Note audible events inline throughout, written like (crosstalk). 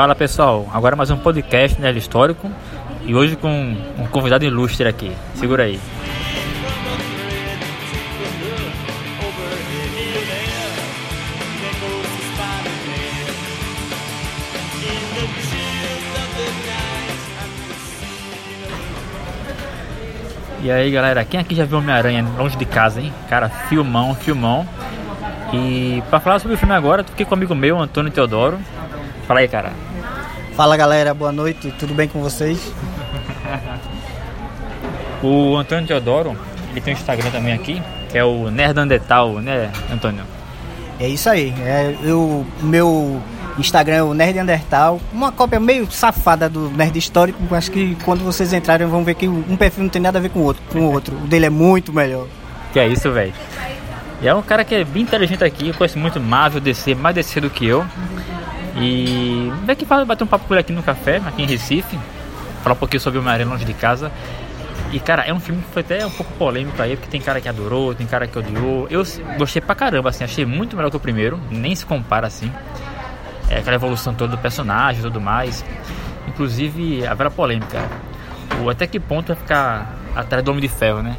Fala pessoal, agora mais um podcast né, histórico e hoje com um convidado ilustre aqui. Segura aí. E aí galera, quem aqui já viu Homem-Aranha longe de casa, hein? Cara, filmão, filmão. E pra falar sobre o filme agora, fiquei com um amigo meu, Antônio Teodoro. Fala aí, cara. Fala galera, boa noite, tudo bem com vocês? (laughs) o Antônio Teodoro, ele tem um Instagram também aqui, que é o Nerdandetal, né, Antônio? É isso aí, é o meu Instagram é o Nerd Undertal, uma cópia meio safada do Nerd Histórico, acho que quando vocês entrarem vão ver que um perfil não tem nada a ver com o outro, com o outro. O dele é muito melhor. Que é isso, velho. E é um cara que é bem inteligente aqui, eu conheço muito Marvel, DC, mais DC do que eu. E vem aqui bater um papo ele aqui no café, aqui em Recife, falar um pouquinho sobre o Maria Longe de Casa. E cara, é um filme que foi até um pouco polêmico aí, porque tem cara que adorou, tem cara que odiou. Eu gostei pra caramba, assim, achei muito melhor que o primeiro, nem se compara assim. É aquela evolução toda do personagem e tudo mais. Inclusive, a vera polêmica. O até que ponto vai ficar atrás do Homem de Ferro, né?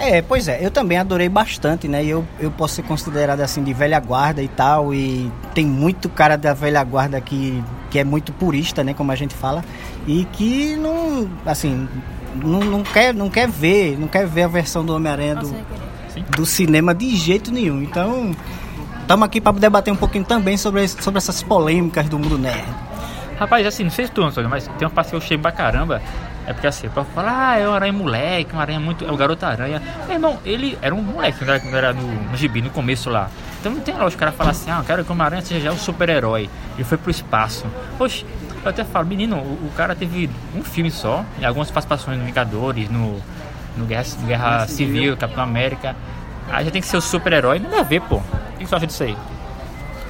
É, pois é, eu também adorei bastante, né? Eu, eu posso ser considerado assim de velha guarda e tal, e tem muito cara da velha guarda que, que é muito purista, né? Como a gente fala, e que não, assim, não, não, quer, não quer ver, não quer ver a versão do Homem-Aranha do, do cinema de jeito nenhum. Então, estamos aqui para debater um pouquinho também sobre, sobre essas polêmicas do mundo nerd. Rapaz, assim, não sei se tu, Antônio, mas tem uma parte que eu achei pra caramba é porque assim, pra falar, ah, é um aranha moleque, um aranha muito. É o garoto aranha. Meu irmão, ele era um moleque quando era, era no, no gibi, no começo lá. Então não tem lógica o cara falar assim, ah, eu quero que o Homem-Aranha seja já um super-herói. Ele foi pro espaço. Poxa, eu até falo, menino, o, o, cara teve um filme só, e algumas participações no Vingadores, no, no Guerra, Guerra Civil, Capitão América. Aí já tem que ser o super-herói, nada a ver, pô. O que você acha disso aí?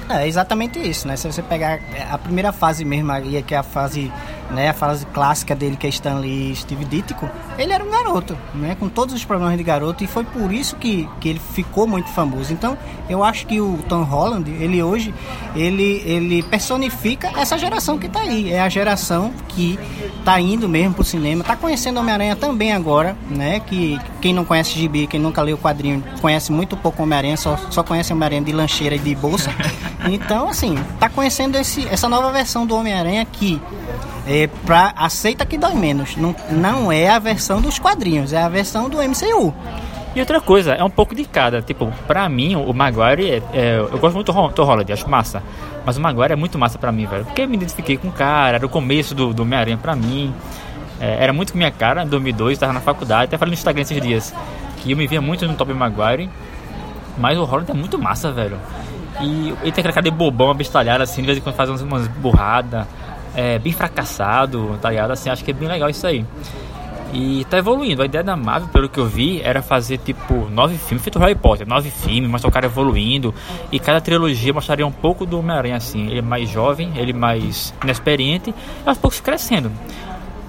É exatamente isso, né? Se você pegar a primeira fase mesmo, aí, que é a fase né, a fase clássica dele que é Stanley Steve Ditko, ele era um garoto, né, com todos os problemas de garoto e foi por isso que, que ele ficou muito famoso. Então, eu acho que o Tom Holland, ele hoje, ele, ele personifica essa geração que está aí, é a geração que está indo mesmo pro cinema, está conhecendo Homem-Aranha também agora, né, que quem não conhece Gibi, quem nunca leu o quadrinho, conhece muito pouco Homem-Aranha, só, só conhece Homem-Aranha de lancheira e de bolsa. (laughs) Então, assim, tá conhecendo esse, essa nova versão do Homem-Aranha que é, pra, aceita que dói menos. Não, não é a versão dos quadrinhos, é a versão do MCU. E outra coisa, é um pouco de cada. Tipo, pra mim, o Maguire, é, é, eu gosto muito do Tom Holland, acho massa. Mas o Maguire é muito massa pra mim, velho. Porque eu me identifiquei com o cara, era o começo do, do Homem-Aranha pra mim. É, era muito com minha cara, em 2002, tava na faculdade. Até falei no Instagram esses dias que eu me via muito no Top Maguire. Mas o Holland é muito massa, velho. E ele tem aquela cara de bobão, abestalhado, assim, de vez em quando faz umas, umas burradas é, bem fracassado, tá ligado? Assim, acho que é bem legal isso aí. E tá evoluindo. A ideia da Marvel, pelo que eu vi, era fazer tipo nove filmes, feito Harry Potter, nove filmes, mostrar o cara evoluindo. E cada trilogia mostraria um pouco do Homem-Aranha, assim. Ele é mais jovem, ele mais inexperiente, e aos poucos crescendo.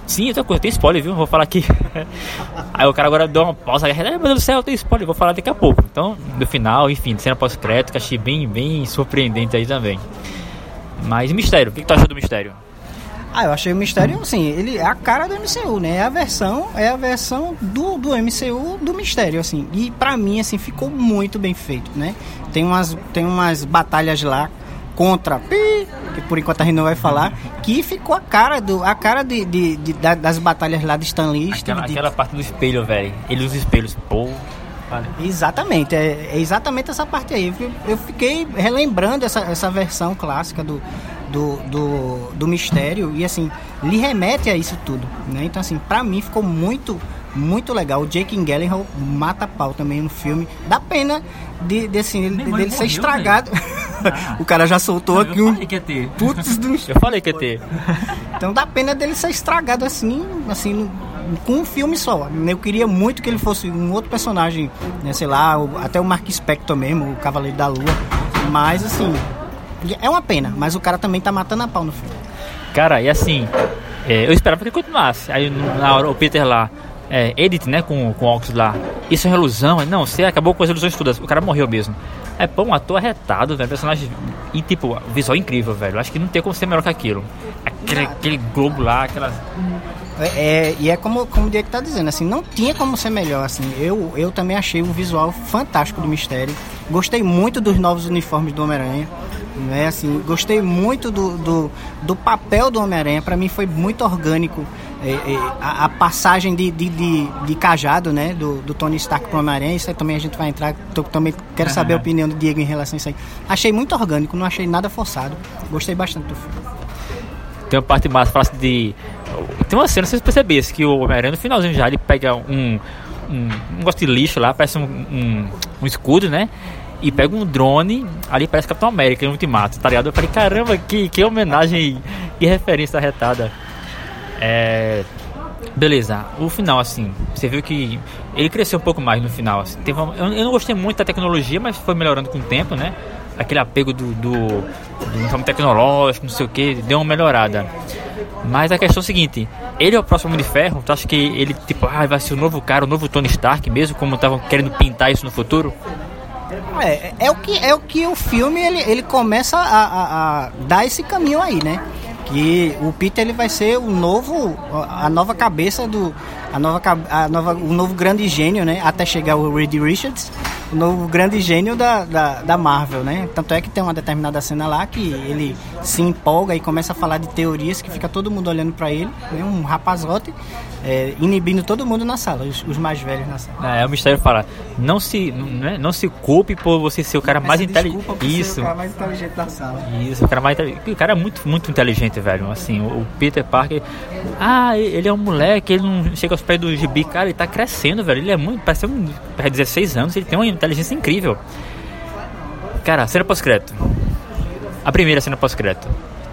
Sim, outra coisa, tem spoiler, viu? Vou falar aqui. (laughs) aí o cara agora deu uma pausa, ai meu Deus do céu, tem spoiler, vou falar daqui a pouco. Então, no final, enfim, cena pós-crédito, achei bem, bem surpreendente aí também. Mas mistério, o que, que tu achou do mistério? Ah, eu achei o Mistério, assim, ele é a cara do MCU, né? É a versão, é a versão do, do MCU do Mistério, assim. E para mim, assim, ficou muito bem feito, né? Tem umas, tem umas batalhas lá contra Pi, que por enquanto a gente não vai falar, que ficou a cara do a cara de, de, de das batalhas lá de Stan Lee. Aquela, aquela parte do espelho, velho. Ele usa espelhos, pô. Vale. Exatamente, é, é, exatamente essa parte aí. Eu, eu fiquei relembrando essa, essa versão clássica do, do, do, do mistério e assim, lhe remete a isso tudo, né? Então assim, pra mim ficou muito muito legal. O Jake Gyllenhaal mata pau também no filme. Dá pena de, de assim, dele morreu, ser estragado. Ah. (laughs) o cara já soltou Não, aqui um. Putz do... (laughs) Eu falei que ia ter. (laughs) então dá pena dele ser estragado assim, assim, com um filme só. Eu queria muito que ele fosse um outro personagem, né, sei lá, até o Mark Spector mesmo, o Cavaleiro da Lua. Mas assim, é uma pena, mas o cara também tá matando a pau no filme. Cara, e assim, é, eu esperava que continuasse. Aí na hora o Peter lá, é, Edith, né, com, com o Ox lá, isso é uma ilusão. Não, você acabou com as ilusões todas. O cara morreu mesmo. É, pô, um ator arretado, velho, personagem. E tipo, visual incrível, velho. Acho que não tem como ser melhor que aquilo. Aquele, aquele globo lá, aquelas. É, é, e é como, como o Diego tá dizendo, assim, não tinha como ser melhor, assim. Eu, eu também achei o visual fantástico do Mistério. Gostei muito dos novos uniformes do Homem-Aranha. Né, assim, gostei muito do, do, do papel do Homem-Aranha. Para mim foi muito orgânico é, é, a, a, passagem de, de, de, de, cajado né, do, do Tony Stark para o Homem-Aranha. Isso aí também a gente vai entrar. Tô, também quero saber a opinião do Diego em relação a isso aí. Achei muito orgânico, não achei nada forçado. Gostei bastante do filme. Tem uma parte mais fácil de tem uma cena, vocês percebessem, que o Homem-Aranha no finalzinho já ele pega um, um, um negócio de lixo lá, parece um, um, um escudo, né? E pega um drone, ali parece Capitão América em Ultimato, tá ligado? Eu falei, caramba, que, que homenagem e referência retada. É. Beleza, o final, assim, você viu que ele cresceu um pouco mais no final. Assim, teve uma, eu, eu, não gostei muito da tecnologia, mas foi melhorando com o tempo, né? Aquele apego do, do, do tecnológico, não sei o que, deu uma melhorada. Mas a questão é a seguinte, ele é o próximo de Ferro, tu acha que ele, tipo, ah, vai ser o novo cara, o novo Tony Stark mesmo, como estavam querendo pintar isso no futuro? É, é o que, é o, que o filme, ele, ele começa a, a, a dar esse caminho aí, né? Que o Peter, ele vai ser o novo, a nova cabeça do, a nova, a nova, o novo grande gênio, né? Até chegar o Reed Richards, o novo grande gênio da, da, da, Marvel, né? Tanto é que tem uma determinada cena lá que ele se empolga e começa a falar de teorias que fica todo mundo olhando para ele, né? um rapazote, é, inibindo todo mundo na sala, os, os, mais velhos na sala. É, é o mistério fala, não se, não, é, não se culpe por você ser o cara mais inteligente. Isso. o cara mais inteligente da sala. Isso, o cara mais O cara é muito, muito inteligente, velho. Assim, o, o Peter Parker, ah, ele é um moleque, ele não chega aos pés do gibi, cara, ele tá crescendo, velho. Ele é muito, parece um, 16 anos, ele tem uma inteligência incrível. Cara, cena pós-crédito. A primeira cena pós-crédito.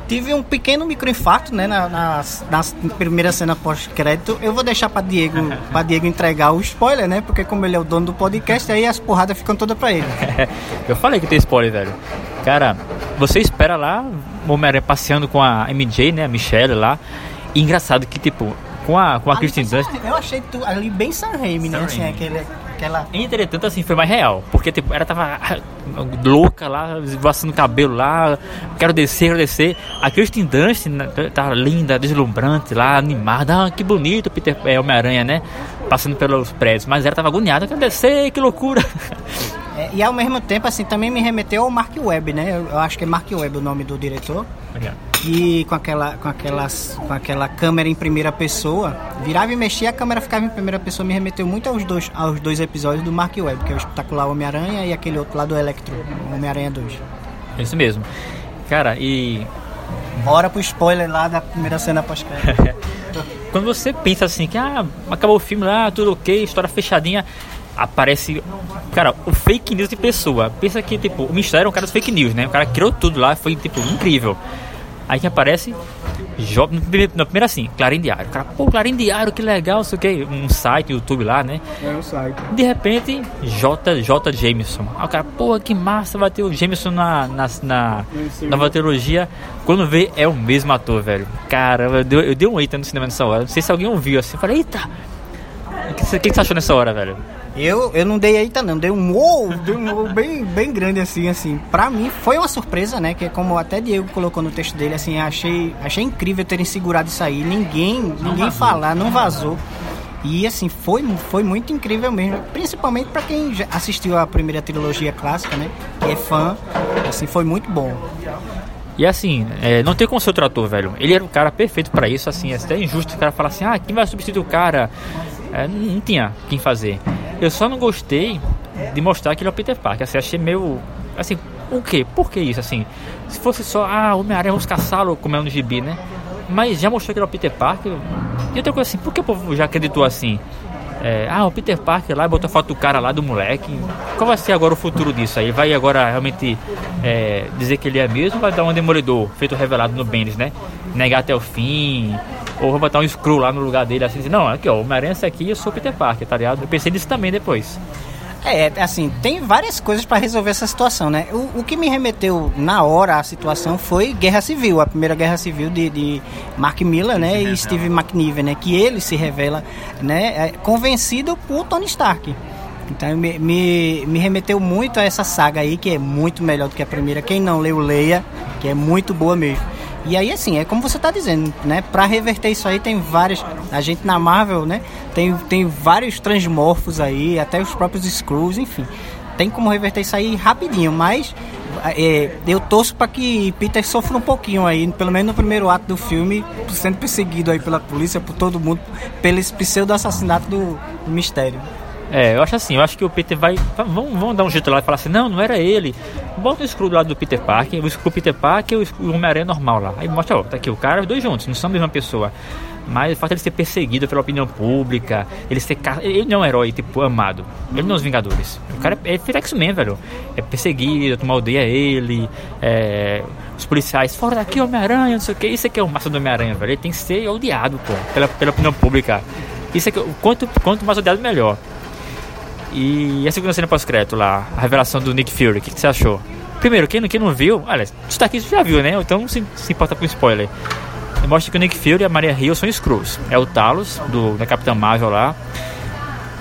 Tive um pequeno microinfarto, né, na, na, na primeira cena pós-crédito. Eu vou deixar para Diego, (laughs) para Diego entregar o spoiler, né? Porque como ele é o dono do podcast, aí as porradas ficam todas para ele. (laughs) Eu falei que tem spoiler, velho. Cara, você espera lá o Homem-Aranha passeando com a MJ, né, a Michelle lá. E engraçado que, tipo, com a, com a Kristen Dunst... Eu achei tu, ali bem Sam Raimi, né? Assim, aquele aquela. Entretanto, assim, foi mais real. Porque, tipo, ela tava (laughs) louca lá, vassando cabelo lá, quero descer, quero descer. A Kirsten Dunst né, tá linda, deslumbrante lá, animada. Ah, que bonito, Peter é, Homem-Aranha, né? Passando pelos prédios. Mas ela tava agoniada, quero descer, que loucura. (laughs) É, e ao mesmo tempo, assim, também me remeteu ao Mark Webb, né? Eu, eu acho que é Mark Webb o nome do diretor. Obrigado que com aquela, com, aquelas, com aquela câmera em primeira pessoa, virava e mexia, a câmera ficava em primeira pessoa, me remeteu muito aos dois, aos dois episódios do Mark Webb, que é o espetacular Homem-Aranha e aquele outro lá do Electro, Homem-Aranha 2. Isso mesmo. Cara, e. Bora pro spoiler lá da primeira cena pós-crédito. (laughs) Quando você pensa assim, que ah, acabou o filme lá, tudo ok, história fechadinha, aparece. Cara, o fake news de pessoa. Pensa que, tipo, o mistério é um cara dos fake news, né? O cara criou tudo lá, foi, tipo, incrível. Aí que aparece no primeiro, no primeiro assim, Clarim Diário. O cara, pô, Clarim Diário, que legal, sei o que, um site, YouTube lá, né? É um site. De repente, J, J Jameson. Aí o cara, pô, que massa, vai ter o Jameson na, na, na nova trilogia. Quando vê, é o mesmo ator, velho. Caramba, eu dei, eu dei um eita no cinema nessa hora. Não sei se alguém ouviu assim. Eu falei, eita! O que, que, que você achou nessa hora, velho? Eu, eu não dei eita não, dei um uou, dei um uou bem, bem grande assim, assim. Pra mim foi uma surpresa, né? Que como até Diego colocou no texto dele, assim, achei, achei incrível terem segurado isso aí. Ninguém, não ninguém vazou. falar, não vazou. E assim, foi, foi muito incrível mesmo. Principalmente para quem assistiu a primeira trilogia clássica, né? Que é fã, assim, foi muito bom. E assim, é, não tem como ser outro ator, velho. Ele era o cara perfeito para isso, assim, é até injusto o cara falar assim, ah, quem vai substituir o cara? É, não tinha quem fazer. Eu só não gostei de mostrar que ele é o Peter Parker. Assim, achei meio. Assim, o quê? Por que isso? Assim, se fosse só, ah, Homem-Aranha, vamos caçá-lo como é no gibi, né? Mas já mostrou que ele é o Peter Parker. E outra coisa assim, por que o povo já acreditou assim? É, ah, o Peter Parker lá botou foto do cara lá, do moleque. Qual vai ser agora o futuro disso aí? Vai agora realmente é, dizer que ele é mesmo vai dar um demolidor feito revelado no Bendis, né? Negar até o fim, ou vou botar um screw lá no lugar dele, assim, assim não, aqui ó, o Homem-Aranha aqui eu sou Peter Parker, tá ligado? Eu pensei nisso também depois. É, assim, tem várias coisas para resolver essa situação, né? O, o, que me remeteu na hora à situação foi Guerra Civil, a primeira Guerra Civil de, de Mark Miller, né, e Steve McNiven, né, que ele se revela, né, é, convencido por Tony Stark. Então me, me, me, remeteu muito a essa saga aí, que é muito melhor do que a primeira. Quem não leu, leia, que é muito boa mesmo. E aí, assim, é como você está dizendo, né? Para reverter isso aí, tem várias. A gente na Marvel, né? Tem, tem vários transmorfos aí, até os próprios Screws, enfim. Tem como reverter isso aí rapidinho, mas é, eu torço para que Peter sofra um pouquinho aí, pelo menos no primeiro ato do filme, sendo perseguido aí pela polícia, por todo mundo, pelo pseudo assassinato do, do mistério. É, eu acho assim, eu acho que o Peter vai. Vamos, vamos dar um jeito lá e falar assim, não, não era ele. Bota o Screw do lado do Peter Parker, o Screw Peter Parker e o Homem-Aranha normal lá. Aí mostra, ó, tá aqui o cara, os dois juntos, não são a mesma pessoa. Mas o fato de ele ser perseguido pela opinião pública, ele ser. Ele não é um herói, tipo, amado. Ele não é os Vingadores. O cara é, é X-Men, velho. É perseguido, a turma odeia ele. É, os policiais, fora daqui, Homem-Aranha, não sei o que. Isso aqui é o massa do Homem-Aranha, velho. Ele tem que ser odiado, pô, pela, pela opinião pública. Isso aqui, quanto, quanto mais odiado, melhor. E a segunda cena pós-crédito lá, a revelação do Nick Fury, o que, que, você achou? Primeiro, quem, quem não viu, olha, você tá aqui, você já viu, né? Então se, se importa com spoiler. Mostra que o Nick Fury e a Maria Hill são Skrulls. É o Talos, do, da Capitã Marvel lá.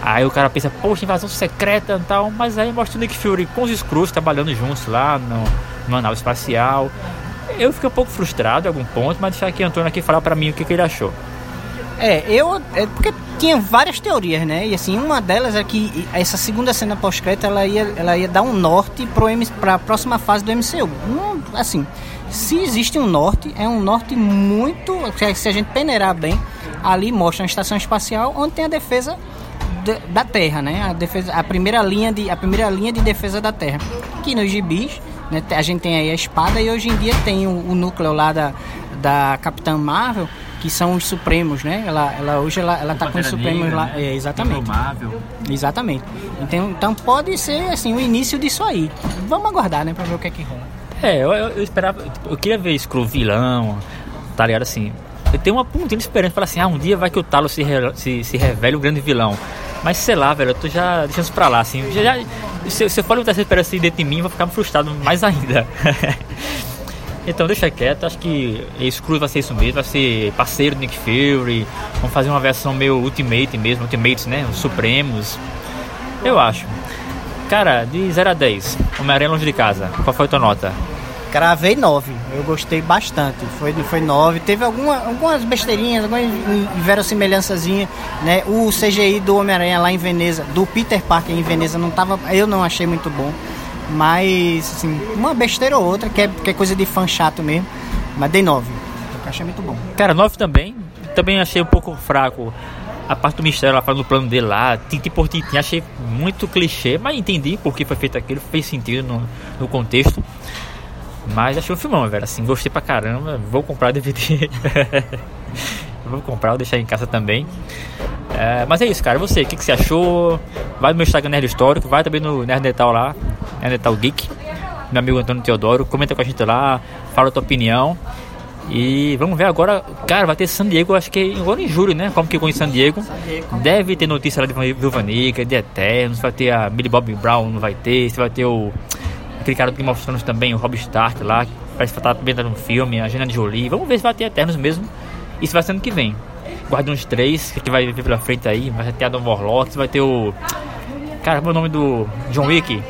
Aí o cara pensa, poxa, invasão secreta e tal. Mas aí mostra o Nick Fury com os Skrulls trabalhando juntos lá no, numa nave espacial. Eu fiquei um pouco frustrado em algum ponto, mas deixar aqui o Antônio aqui falar pra mim o que, que ele achou. É, eu. É porque tinha várias teorias, né? E assim, uma delas é que essa segunda cena pós-crédito ela ia, ela ia dar um norte para a próxima fase do MCU. Hum, assim, se existe um norte, é um norte muito. Se a gente peneirar bem, ali mostra uma estação espacial onde tem a defesa da Terra, né? A, defesa, a, primeira linha de, a primeira linha de defesa da Terra. Que nos gibis, né, a gente tem aí a espada e hoje em dia tem o, o núcleo lá da, da Capitã Marvel que são os Supremos, né? Ela, ela hoje ela, ela tá com os Supremos Negra, lá, né? é, exatamente. Exatamente. Então, então pode ser assim o início disso aí. Vamos aguardar, né, para ver o que é que rola. É, eu, eu, eu esperava, eu queria ver Screw vilão, tá ligado assim. Eu tenho uma pontinha de esperança, falar assim, ah, um dia vai que o Talos se, se, se revele o grande vilão. Mas sei lá, velho, eu tô já deixando isso pra lá, assim. Já, já, se, se eu for botar essa esperança dentro de mim, eu vou ficar frustrado mais ainda. (laughs) Então deixa quieto, acho que Screw vai ser isso mesmo, vai ser parceiro do Nick Fury, vamos fazer uma versão meio Ultimate mesmo, Ultimates, né? Os Supremos. Eu acho. Cara, de 0 a 10, Homem-Aranha longe de casa, qual foi a tua nota? Cravei 9, eu gostei bastante, foi, foi 9. Teve alguma, algumas besteirinhas, algumas verossimilhançazinhas, né? O CGI do Homem-Aranha lá em Veneza, do Peter Parker em Veneza, não tava, eu não achei muito bom. Mas, assim, uma besteira ou outra, que é, que é coisa de fã chato mesmo. Mas dei 9. Eu achei muito bom. Cara, 9 também. Também achei um pouco fraco a parte do mistério lá no plano dele lá, tintim por tintim, achei muito clichê, mas entendi porque foi feito aquilo, fez sentido no, no contexto. Mas achei um filmão, velho, assim, gostei pra caramba, vou comprar DVD. (laughs) vou comprar, vou deixar em casa também. É, mas é isso, cara. Você, o que, que, você achou? Vai no meu Instagram Nerd Histórico, vai também no Nerd Netal lá, Nerd Netal Geek, meu amigo Antônio Teodoro. Comenta com a gente lá, fala a tua opinião. E vamos ver agora, cara, vai ter San Diego, acho que agora em julho, né? Como que com San Diego. San Diego. Deve ter notícia lá de Viúva Negra, de Eternos, vai ter a Billy Bob Brown, não vai ter, você vai ter o aquele cara do Game of Thrones também, o Rob Stark lá, que parece que tá também no filme, a Gina Jolie. Vamos ver se vai ter Eternos mesmo. Isso vai ser ano que vem. Guardiões 3, que vai vir pela frente aí, vai ter Adam Warlock, vai ter o. Cara, qual é o nome do John Wick?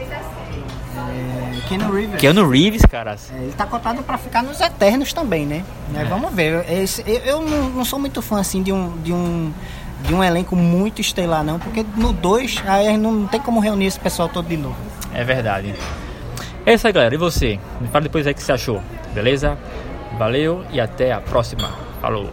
Keanu Reeves. Keanu Reeves, cara. É, ele tá cotado pra ficar nos Eternos também, né? É. Vamos ver. Esse, eu, eu não, não, sou muito fã assim de um. De um de um elenco muito estelar, não, porque no 2 aí não tem como reunir esse pessoal todo de novo. É verdade. É isso aí, galera. E você? Me fala depois aí o que você achou, beleza? Valeu e até a próxima. Falou!